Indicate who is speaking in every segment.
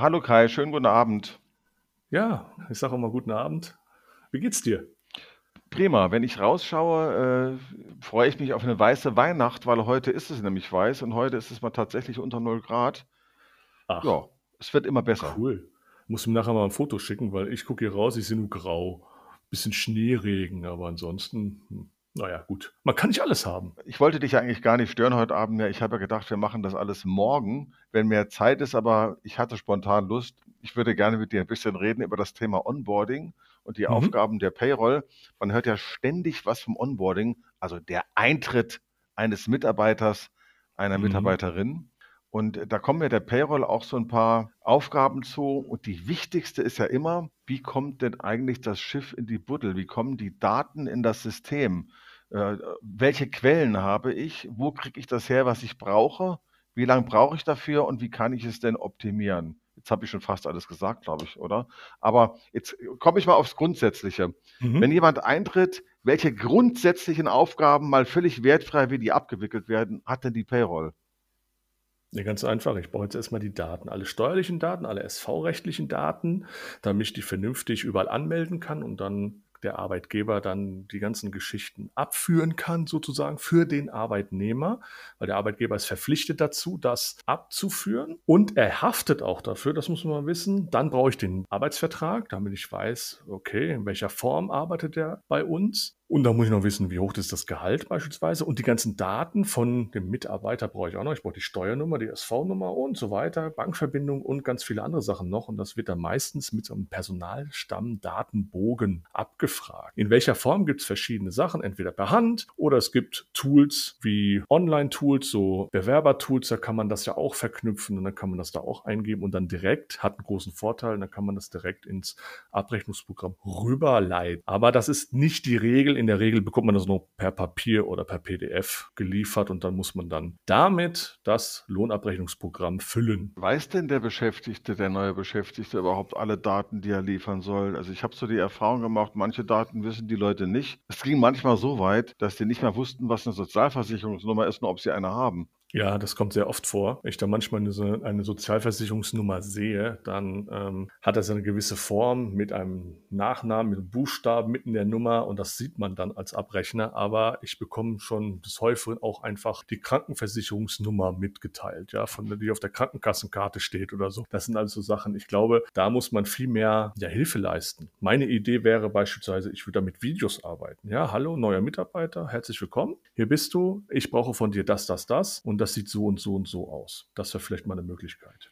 Speaker 1: Hallo Kai, schönen guten Abend.
Speaker 2: Ja, ich sage auch mal guten Abend. Wie geht's dir?
Speaker 1: Prima, wenn ich rausschaue, äh, freue ich mich auf eine weiße Weihnacht, weil heute ist es nämlich weiß und heute ist es mal tatsächlich unter 0 Grad.
Speaker 2: Ach,
Speaker 1: Ja, es wird immer besser.
Speaker 2: cool. Muss mir nachher mal ein Foto schicken, weil ich gucke hier raus, ich sehe nur grau. Bisschen Schneeregen, aber ansonsten, hm, naja, gut. Man kann nicht alles haben.
Speaker 1: Ich wollte dich eigentlich gar nicht stören heute Abend mehr. Ich habe ja gedacht, wir machen das alles morgen, wenn mehr Zeit ist, aber ich hatte spontan Lust. Ich würde gerne mit dir ein bisschen reden über das Thema Onboarding und die
Speaker 2: Mhm.
Speaker 1: Aufgaben der Payroll. Man hört ja ständig was vom Onboarding, also der Eintritt eines Mitarbeiters, einer
Speaker 2: Mhm.
Speaker 1: Mitarbeiterin. Und da kommen ja der Payroll auch so ein paar Aufgaben zu. Und die wichtigste ist ja immer, wie kommt denn eigentlich das Schiff in die Buddel? Wie kommen die Daten in das System? Äh, welche Quellen habe ich? Wo kriege ich das her, was ich brauche? Wie lange brauche ich dafür und wie kann ich es denn optimieren? Jetzt habe ich schon fast alles gesagt, glaube ich, oder? Aber jetzt komme ich mal aufs Grundsätzliche. Wenn
Speaker 2: Mhm.
Speaker 1: jemand eintritt, welche grundsätzlichen Aufgaben mal völlig wertfrei, wie die abgewickelt werden, hat denn die Payroll?
Speaker 2: Ja, ganz einfach. Ich brauche jetzt erstmal die Daten, alle steuerlichen Daten, alle SV-rechtlichen Daten, damit ich die vernünftig überall anmelden kann und dann der Arbeitgeber dann die ganzen Geschichten abführen kann, sozusagen für den Arbeitnehmer, weil der Arbeitgeber ist verpflichtet dazu, das abzuführen und er haftet auch dafür, das muss man wissen. Dann brauche ich den Arbeitsvertrag, damit ich weiß, okay, in welcher Form arbeitet er bei uns. Und da muss ich noch wissen, wie hoch ist das Gehalt beispielsweise. Und die ganzen Daten von dem Mitarbeiter brauche ich auch noch. Ich brauche die Steuernummer, die SV-Nummer und so weiter, Bankverbindung und ganz viele andere Sachen noch. Und das wird dann meistens mit so einem Personalstammdatenbogen abgefragt. In welcher Form gibt es verschiedene Sachen, entweder per Hand oder es gibt Tools wie Online-Tools, so Bewerber-Tools, da kann man das ja auch verknüpfen und dann kann man das da auch eingeben und dann direkt, hat einen großen Vorteil, dann kann man das direkt ins Abrechnungsprogramm rüberleiten. Aber das ist nicht die Regel. In der Regel bekommt man das nur per Papier oder per PDF geliefert und dann muss man dann damit das Lohnabrechnungsprogramm füllen.
Speaker 1: Weiß denn der Beschäftigte, der neue Beschäftigte überhaupt alle Daten, die er liefern soll? Also ich habe so die Erfahrung gemacht, manche Daten wissen die Leute nicht. Es ging manchmal so weit, dass die nicht mehr wussten, was eine Sozialversicherungsnummer ist, nur ob sie eine haben.
Speaker 2: Ja, das kommt sehr oft vor. Wenn ich da manchmal eine, eine Sozialversicherungsnummer sehe, dann ähm, hat das eine gewisse Form mit einem Nachnamen, mit einem Buchstaben mitten in der Nummer und das sieht man dann als Abrechner. Aber ich bekomme schon des Häufigeren auch einfach die Krankenversicherungsnummer mitgeteilt, ja, von der die auf der Krankenkassenkarte steht oder so. Das sind also Sachen, ich glaube, da muss man viel mehr ja, Hilfe leisten. Meine Idee wäre beispielsweise, ich würde da mit Videos arbeiten. Ja, hallo, neuer Mitarbeiter, herzlich willkommen. Hier bist du. Ich brauche von dir das, das, das und das sieht so und so und so aus. Das wäre vielleicht mal eine Möglichkeit.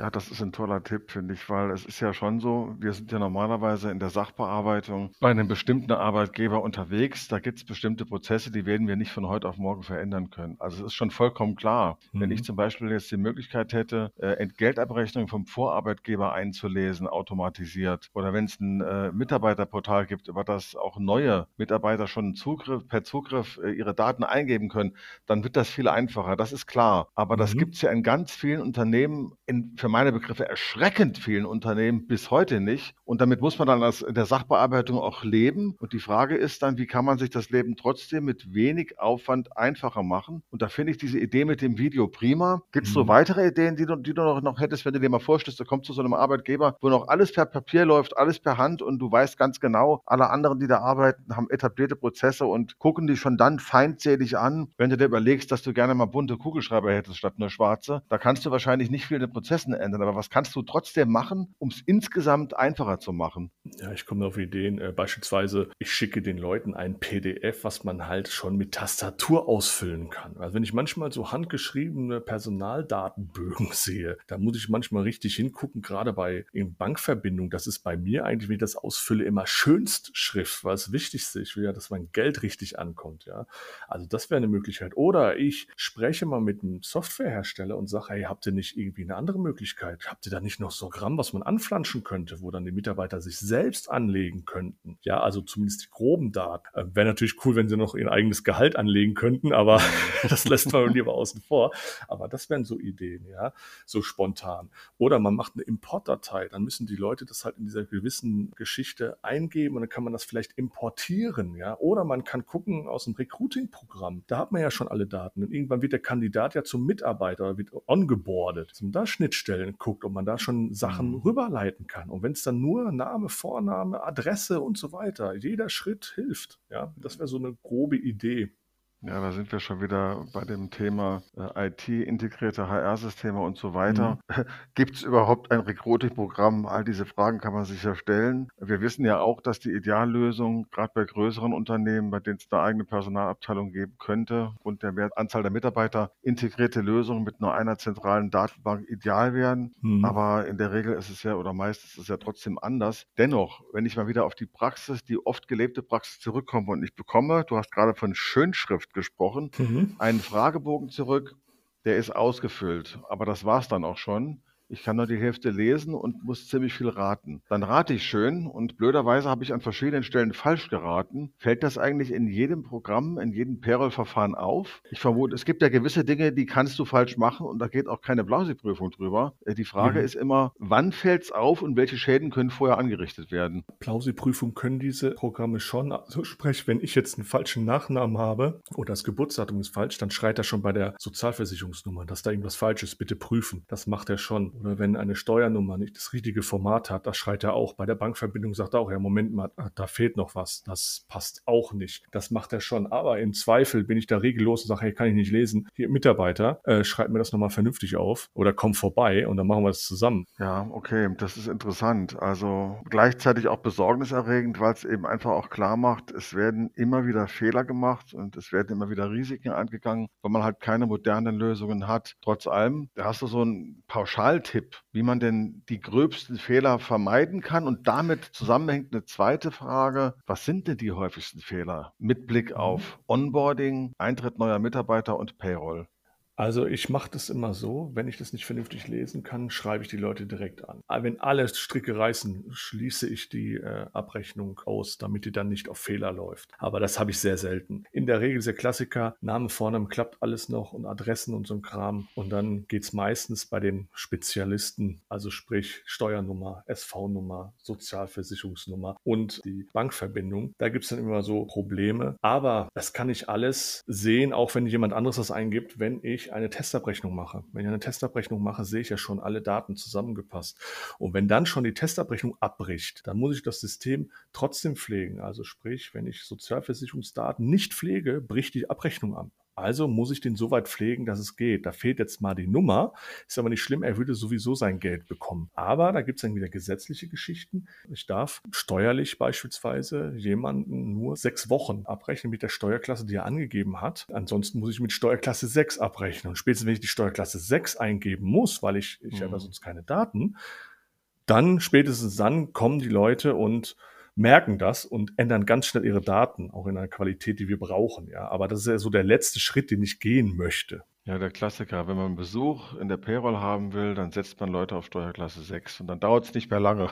Speaker 1: Ja, das ist ein toller Tipp, finde ich, weil es ist ja schon so, wir sind ja normalerweise in der Sachbearbeitung bei einem bestimmten Arbeitgeber unterwegs. Da gibt es bestimmte Prozesse, die werden wir nicht von heute auf morgen verändern können. Also es ist schon vollkommen klar, wenn ich
Speaker 2: Mhm.
Speaker 1: zum Beispiel jetzt die Möglichkeit hätte, äh, Entgeltabrechnung vom Vorarbeitgeber einzulesen, automatisiert, oder wenn es ein äh, Mitarbeiterportal gibt, über das auch neue Mitarbeiter schon Zugriff, per Zugriff äh, ihre Daten eingeben können, dann wird das viel einfacher. Das ist klar. Aber das
Speaker 2: Mhm.
Speaker 1: gibt es ja in ganz vielen Unternehmen, in, für meine Begriffe erschreckend vielen Unternehmen bis heute nicht. Und damit muss man dann als in der Sachbearbeitung auch leben. Und die Frage ist dann, wie kann man sich das Leben trotzdem mit wenig Aufwand einfacher machen? Und da finde ich diese Idee mit dem Video prima. Gibt es so
Speaker 2: Mhm.
Speaker 1: weitere Ideen, die du, die du noch, noch hättest, wenn du dir mal vorstellst, du kommst zu so einem Arbeitgeber, wo noch alles per Papier läuft, alles per Hand und du weißt ganz genau, alle anderen, die da arbeiten, haben etablierte Prozesse und gucken dich schon dann feindselig an, wenn du dir überlegst, dass du gerne mal bunte Kugelschreiber hättest statt nur schwarze. Da kannst du wahrscheinlich nicht viel in den Prozessen ändern, aber was kannst du trotzdem machen, um es insgesamt einfacher zu machen?
Speaker 2: Ja, ich komme auf Ideen. Äh, beispielsweise, ich schicke den Leuten ein PDF, was man halt schon mit Tastatur ausfüllen kann. Also wenn ich manchmal so handgeschriebene Personaldatenbögen sehe, da muss ich manchmal richtig hingucken, gerade bei in Bankverbindung. Das ist bei mir eigentlich, wenn ich das ausfülle, immer Schönstschrift, weil das Wichtigste ist, ja, dass mein Geld richtig ankommt. Ja, also das wäre eine Möglichkeit. Oder ich spreche mal mit einem Softwarehersteller und sage, hey, habt ihr nicht irgendwie eine andere Möglichkeit? Habt ihr da nicht noch so Programm, was man anflanschen könnte, wo dann die Mitarbeiter sich selbst anlegen könnten? Ja, also zumindest die groben Daten. Äh, Wäre natürlich cool, wenn sie noch ihr eigenes Gehalt anlegen könnten, aber das lässt man lieber außen vor. Aber das wären so Ideen, ja, so spontan. Oder man macht eine Importdatei, dann müssen die Leute das halt in dieser gewissen Geschichte eingeben und dann kann man das vielleicht importieren, ja. Oder man kann gucken aus dem Recruiting-Programm, da hat man ja schon alle Daten und irgendwann wird der Kandidat ja zum Mitarbeiter, wird ongeboardet. Da Schnittstellen Schnittstellen guckt, ob man da schon Sachen
Speaker 1: Mhm.
Speaker 2: rüberleiten kann. Und wenn es dann nur Name, Vorname, Adresse und so weiter, jeder Schritt hilft. Ja, das wäre so eine grobe Idee.
Speaker 1: Ja, da sind wir schon wieder bei dem Thema äh, IT, integrierte HR-Systeme und so weiter.
Speaker 2: Mhm.
Speaker 1: Gibt es überhaupt ein Recruiting-Programm? All diese Fragen kann man sich ja stellen. Wir wissen ja auch, dass die Ideallösung, gerade bei größeren Unternehmen, bei denen es eine eigene Personalabteilung geben könnte, aufgrund der Mehr Anzahl der Mitarbeiter, integrierte Lösungen mit nur einer zentralen Datenbank ideal wären.
Speaker 2: Mhm.
Speaker 1: Aber in der Regel ist es ja oder meistens ist es ja trotzdem anders. Dennoch, wenn ich mal wieder auf die Praxis, die oft gelebte Praxis zurückkomme und ich bekomme, du hast gerade von Schönschrift gesprochen,
Speaker 2: Mhm.
Speaker 1: einen Fragebogen zurück, der ist ausgefüllt, aber das war's dann auch schon. Ich kann nur die Hälfte lesen und muss ziemlich viel raten. Dann rate ich schön und blöderweise habe ich an verschiedenen Stellen falsch geraten. Fällt das eigentlich in jedem Programm, in jedem Payroll-Verfahren auf? Ich vermute, es gibt ja gewisse Dinge, die kannst du falsch machen und da geht auch keine Blausi-Prüfung drüber. Äh, Die Frage
Speaker 2: Mhm.
Speaker 1: ist immer, wann fällt's auf und welche Schäden können vorher angerichtet werden?
Speaker 2: Plausi-Prüfung können diese Programme schon. Also sprich, wenn ich jetzt einen falschen Nachnamen habe oder das Geburtsdatum ist falsch, dann schreit er schon bei der Sozialversicherungsnummer, dass da irgendwas falsch ist, bitte prüfen. Das macht er schon. Oder wenn eine Steuernummer nicht das richtige Format hat, das schreit er auch. Bei der Bankverbindung sagt er auch, ja, Moment mal, da fehlt noch was. Das passt auch nicht. Das macht er schon. Aber im Zweifel bin ich da regellos und sage, hey, kann ich nicht lesen. Hier, Mitarbeiter, äh, schreibt mir das nochmal vernünftig auf oder komm vorbei und dann machen wir das zusammen.
Speaker 1: Ja, okay, das ist interessant. Also gleichzeitig auch besorgniserregend, weil es eben einfach auch klar macht, es werden immer wieder Fehler gemacht und es werden immer wieder Risiken eingegangen, weil man halt keine modernen Lösungen hat. Trotz allem, da hast du so einen Pauschaltipp, wie man denn die gröbsten Fehler vermeiden kann. Und damit zusammenhängt eine zweite Frage. Was sind denn die häufigsten Fehler mit Blick auf Onboarding, Eintritt neuer Mitarbeiter und Payroll?
Speaker 2: Also ich mache das immer so, wenn ich das nicht vernünftig lesen kann, schreibe ich die Leute direkt an. Wenn alle Stricke reißen, schließe ich die äh, Abrechnung aus, damit die dann nicht auf Fehler läuft. Aber das habe ich sehr selten. In der Regel der Klassiker, Name, Vorname klappt alles noch und Adressen und so ein Kram. Und dann geht's meistens bei den Spezialisten, also sprich Steuernummer, SV-Nummer, Sozialversicherungsnummer und die Bankverbindung. Da gibt's dann immer so Probleme. Aber das kann ich alles sehen, auch wenn jemand anderes das eingibt, wenn ich eine Testabrechnung mache. Wenn ich eine Testabrechnung mache, sehe ich ja schon alle Daten zusammengepasst. Und wenn dann schon die Testabrechnung abbricht, dann muss ich das System trotzdem pflegen. Also sprich, wenn ich Sozialversicherungsdaten nicht pflege, bricht die Abrechnung ab. Also muss ich den so weit pflegen, dass es geht. Da fehlt jetzt mal die Nummer. Ist aber nicht schlimm, er würde sowieso sein Geld bekommen. Aber da gibt es dann wieder gesetzliche Geschichten. Ich darf steuerlich beispielsweise jemanden nur sechs Wochen abrechnen mit der Steuerklasse, die er angegeben hat. Ansonsten muss ich mit Steuerklasse 6 abrechnen. Und spätestens, wenn ich die Steuerklasse 6 eingeben muss, weil ich, ich
Speaker 1: Mhm.
Speaker 2: habe sonst keine Daten, dann spätestens dann kommen die Leute und merken das und ändern ganz schnell ihre Daten, auch in einer Qualität, die wir brauchen. Ja, aber das ist ja so der letzte Schritt, den ich gehen möchte.
Speaker 1: Ja, der Klassiker. Wenn man Besuch in der Payroll haben will, dann setzt man Leute auf Steuerklasse 6 und dann dauert es nicht mehr lange.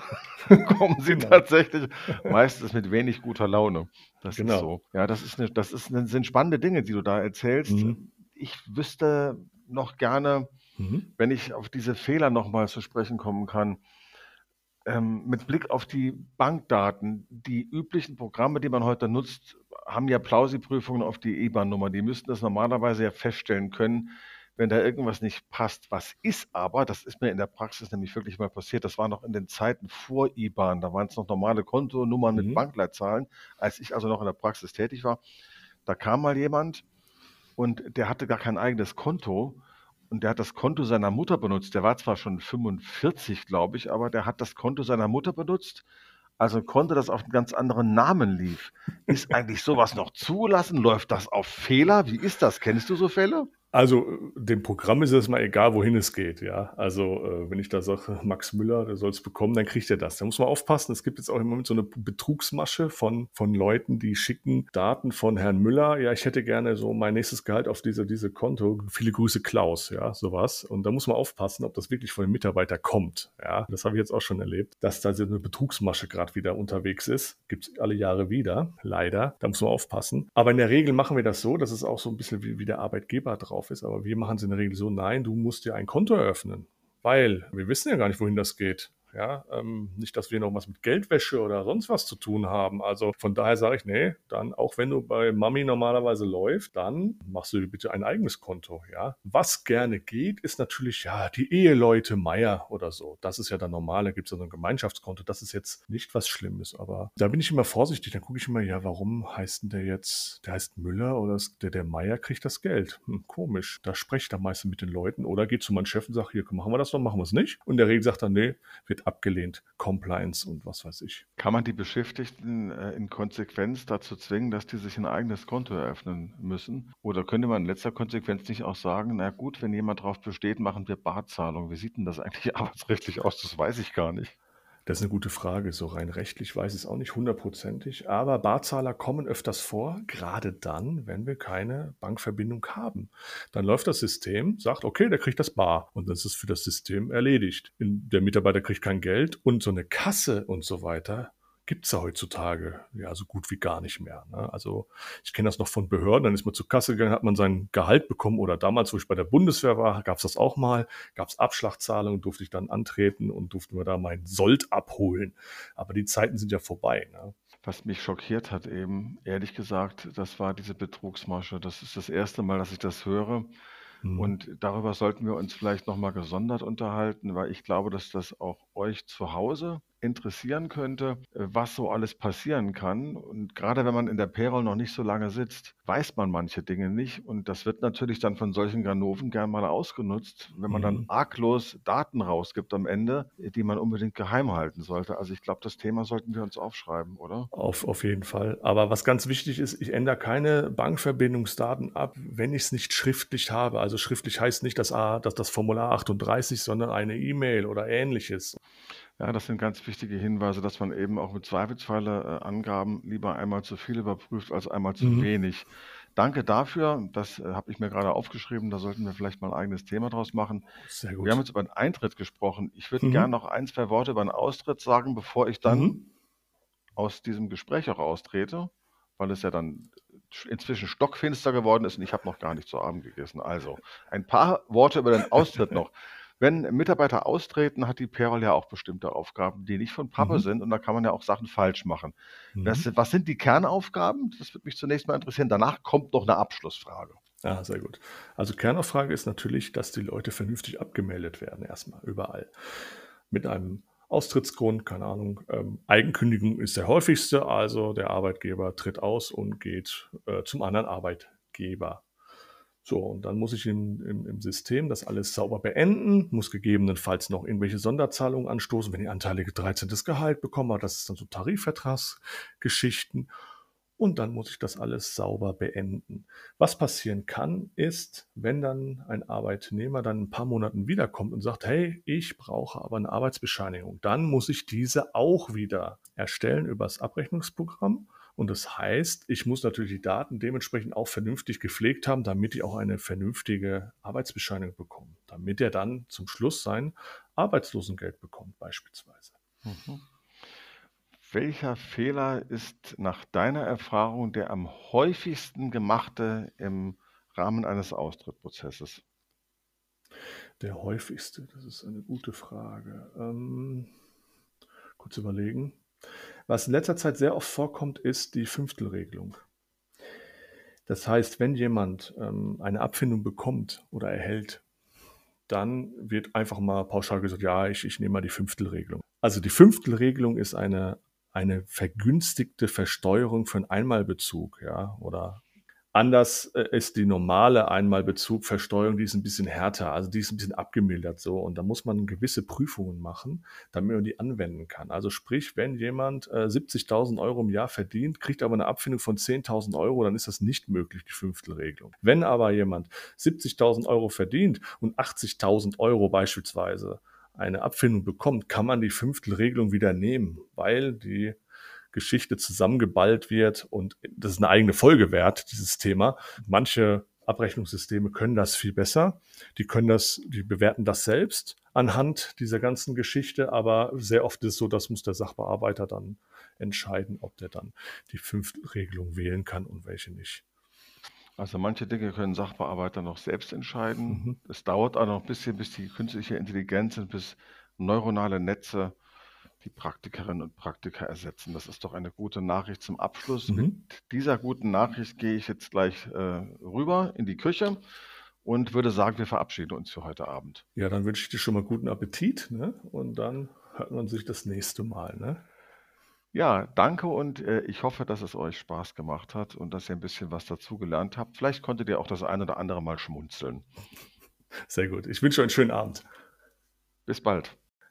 Speaker 1: Kommen sie
Speaker 2: Genau.
Speaker 1: tatsächlich meistens mit wenig guter Laune. Das
Speaker 2: Genau.
Speaker 1: ist so. Ja, das ist eine, das ist eine, sind spannende Dinge, die du da erzählst.
Speaker 2: Mhm.
Speaker 1: Ich wüsste noch gerne,
Speaker 2: Mhm.
Speaker 1: wenn ich auf diese Fehler nochmal zu sprechen kommen kann, ähm, mit Blick auf die Bankdaten, die üblichen Programme, die man heute nutzt, haben ja Plausi-Prüfungen auf die IBAN-Nummer. Die müssten das normalerweise ja feststellen können, wenn da irgendwas nicht passt. Was ist aber, das ist mir in der Praxis nämlich wirklich mal passiert, das war noch in den Zeiten vor IBAN, da waren es noch normale Kontonummern mit
Speaker 2: Mhm.
Speaker 1: Bankleitzahlen, als ich also noch in der Praxis tätig war. Da kam mal jemand und der hatte gar kein eigenes Konto und der hat das Konto seiner Mutter benutzt. Der war zwar schon 45, glaube ich, aber der hat das Konto seiner Mutter benutzt. Also ein Konto, das auf einen ganz anderen Namen lief. Ist eigentlich sowas noch zugelassen? Läuft das auf Fehler? Wie ist das? Kennst du so Fälle?
Speaker 2: Also dem Programm ist es mal egal, wohin es geht. Ja, also äh, wenn ich da sage, Max Müller, der soll es bekommen, dann kriegt er das. Da muss man aufpassen. Es gibt jetzt auch im Moment so eine Betrugsmasche von, von Leuten, die schicken Daten von Herrn Müller. Ja, ich hätte gerne so mein nächstes Gehalt auf diese, diese Konto. Viele Grüße Klaus, ja, sowas. Und da muss man aufpassen, ob das wirklich von dem Mitarbeiter kommt. Ja, das habe ich jetzt auch schon erlebt, dass da so eine Betrugsmasche gerade wieder unterwegs ist. Gibt es alle Jahre wieder, leider. Da muss man aufpassen. Aber in der Regel machen wir das so, dass es auch so ein bisschen wie, wie der Arbeitgeber drauf ist. Aber wir machen es in der Regel so, nein, du musst dir ein Konto eröffnen. Weil wir wissen ja gar nicht, wohin das geht. Ja, ähm, nicht, dass wir noch was mit Geldwäsche oder sonst was zu tun haben. Also von daher sage ich, nee, dann auch wenn du bei Mami normalerweise läuft, dann machst du bitte ein eigenes Konto. Ja, was gerne geht, ist natürlich ja die Eheleute Meier oder so. Das ist ja dann normal. Da gibt es ja so ein Gemeinschaftskonto. Das ist jetzt nicht was Schlimmes, aber da bin ich immer vorsichtig. Dann gucke ich immer, ja, warum heißt denn der jetzt, der heißt Müller oder der, der Meier kriegt das Geld? Hm, komisch. Da spreche ich dann meistens mit den Leuten oder geht zu meinem Chef und sage, hier, machen wir das noch, machen wir es nicht. Und der Regel sagt dann, nee, wird abgelehnt. Compliance und was weiß ich.
Speaker 1: Kann man die Beschäftigten äh, in Konsequenz dazu zwingen, dass die sich ein eigenes Konto eröffnen müssen? Oder könnte man in letzter Konsequenz nicht auch sagen, na gut, wenn jemand darauf besteht, machen wir Barzahlung. Wie sieht denn das eigentlich arbeitsrechtlich aus? Das weiß ich gar nicht.
Speaker 2: Das ist eine gute Frage. So rein rechtlich weiß ich es auch nicht hundertprozentig. Aber Barzahler kommen öfters vor, gerade dann, wenn wir keine Bankverbindung haben. Dann läuft das System, sagt, okay, der kriegt das Bar. Und dann ist es für das System erledigt. Der Mitarbeiter kriegt kein Geld und so eine Kasse und so weiter gibt es ja heutzutage ja so gut wie gar nicht mehr. Ne? Also ich kenne das noch von Behörden, dann ist man zur Kasse gegangen, hat man sein Gehalt bekommen oder damals, wo ich bei der Bundeswehr war, gab es das auch mal, gab es Abschlagzahlungen, durfte ich dann antreten und durfte mir da mein Sold abholen. Aber die Zeiten sind ja vorbei. Ne?
Speaker 1: Was mich schockiert hat eben, ehrlich gesagt, das war diese Betrugsmasche. Das ist das erste Mal, dass ich das höre. Mhm. Und darüber sollten wir uns vielleicht nochmal gesondert unterhalten, weil ich glaube, dass das auch euch zu Hause interessieren könnte, äh, was so alles passieren kann. Und gerade wenn man in der Payroll noch nicht so lange sitzt, weiß man manche Dinge nicht. Und das wird natürlich dann von solchen Ganoven gern mal ausgenutzt, wenn man dann mhm. arglos Daten rausgibt am Ende, die man unbedingt geheim halten sollte. Also ich glaube, das Thema sollten wir uns aufschreiben, oder?
Speaker 2: Auf, auf jeden Fall. Aber was ganz wichtig ist, ich ändere keine Bankverbindungsdaten ab, wenn ich es nicht schriftlich habe. Also schriftlich heißt nicht das, A, dass das Formular 38, sondern eine E-Mail oder ähnliches.
Speaker 1: Ja, das sind ganz wichtige Hinweise, dass man eben auch mit Zweifelsfalle äh, Angaben lieber einmal zu viel überprüft als einmal zu Mhm. wenig. Danke dafür. Das äh, habe ich mir gerade aufgeschrieben. Da sollten wir vielleicht mal ein eigenes Thema draus machen.
Speaker 2: Sehr
Speaker 1: Wir haben jetzt über den Eintritt gesprochen. Ich würde gerne mhm. noch ein, zwei Worte über den Austritt sagen, bevor ich dann Mhm. aus diesem Gespräch auch austrete, weil es ja dann inzwischen stockfinster geworden ist und ich habe noch gar nicht zu Abend gegessen. Also, ein paar Worte über den Austritt noch. Wenn Mitarbeiter austreten, hat die Payroll ja auch bestimmte Aufgaben, die nicht von Pappe Mhm. sind und da kann man ja auch Sachen falsch machen. Das Mhm. was sind die Kernaufgaben? Das würde mich zunächst mal interessieren. Danach kommt noch eine Abschlussfrage.
Speaker 2: Ja, sehr gut. Also Kernaufrage ist natürlich, dass die Leute vernünftig abgemeldet werden erstmal überall. Mit einem Austrittsgrund, keine Ahnung. Ähm, Eigenkündigung ist der häufigste, also der Arbeitgeber tritt aus und geht äh, zum anderen Arbeitgeber. So, und dann muss ich im, im, im, System das alles sauber beenden, muss gegebenenfalls noch irgendwelche Sonderzahlungen anstoßen, wenn die Anteilige 13. Gehalt bekommen, das ist dann so Tarifvertragsgeschichten. Und dann muss ich das alles sauber beenden. Was passieren kann, ist, wenn dann ein Arbeitnehmer dann ein paar Monaten wiederkommt und sagt, hey, ich brauche aber eine Arbeitsbescheinigung, dann muss ich diese auch wieder erstellen übers Abrechnungsprogramm und das heißt, ich muss natürlich die Daten dementsprechend auch vernünftig gepflegt haben, damit ich auch eine vernünftige Arbeitsbescheinigung bekomme, damit er dann zum Schluss sein Arbeitslosengeld bekommt beispielsweise. Mhm.
Speaker 1: Welcher Fehler ist nach deiner Erfahrung der am häufigsten gemachte im Rahmen eines Austrittprozesses?
Speaker 2: Der häufigste, das ist eine gute Frage. Ähm, kurz überlegen. Was in letzter Zeit sehr oft vorkommt, ist die Fünftelregelung. Das heißt, wenn jemand ähm, eine Abfindung bekommt oder erhält, dann wird einfach mal pauschal gesagt, ja, ich, ich nehme mal die Fünftelregelung. Also die Fünftelregelung ist eine, eine vergünstigte Versteuerung für einen Einmalbezug, ja, oder Anders äh, ist die normale Einmalbezugversteuerung, die ist ein bisschen härter, also die ist ein bisschen abgemildert so. Und da muss man gewisse Prüfungen machen, damit man die anwenden kann. Also sprich, wenn jemand äh, 70.000 Euro im Jahr verdient, kriegt aber eine Abfindung von 10.000 Euro, dann ist das nicht möglich, die Fünftelregelung. Wenn aber jemand 70.000 Euro verdient und 80.000 Euro beispielsweise eine Abfindung bekommt, kann man die Fünftelregelung wieder nehmen, weil die Geschichte zusammengeballt wird und das ist eine eigene Folge wert, dieses Thema. Manche Abrechnungssysteme können das viel besser. Die können das, die bewerten das selbst anhand dieser ganzen Geschichte, aber sehr oft ist es so, das muss der Sachbearbeiter dann entscheiden, ob der dann die fünfte Regelung wählen kann und welche nicht.
Speaker 1: Also manche Dinge können Sachbearbeiter noch selbst entscheiden. Mhm. Es dauert auch noch ein bisschen, bis die künstliche Intelligenz und bis neuronale Netze die Praktikerinnen und Praktiker ersetzen. Das ist doch eine gute Nachricht zum Abschluss.
Speaker 2: Mhm.
Speaker 1: Mit dieser guten Nachricht gehe ich jetzt gleich äh, rüber in die Küche und würde sagen, wir verabschieden uns für heute Abend.
Speaker 2: Ja, dann wünsche ich dir schon mal guten Appetit ne? und dann hört man sich das nächste Mal. Ne?
Speaker 1: Ja, danke und äh, ich hoffe, dass es euch Spaß gemacht hat und dass ihr ein bisschen was dazugelernt habt. Vielleicht konntet ihr auch das ein oder andere Mal schmunzeln.
Speaker 2: Sehr gut. Ich wünsche euch einen schönen Abend.
Speaker 1: Bis bald.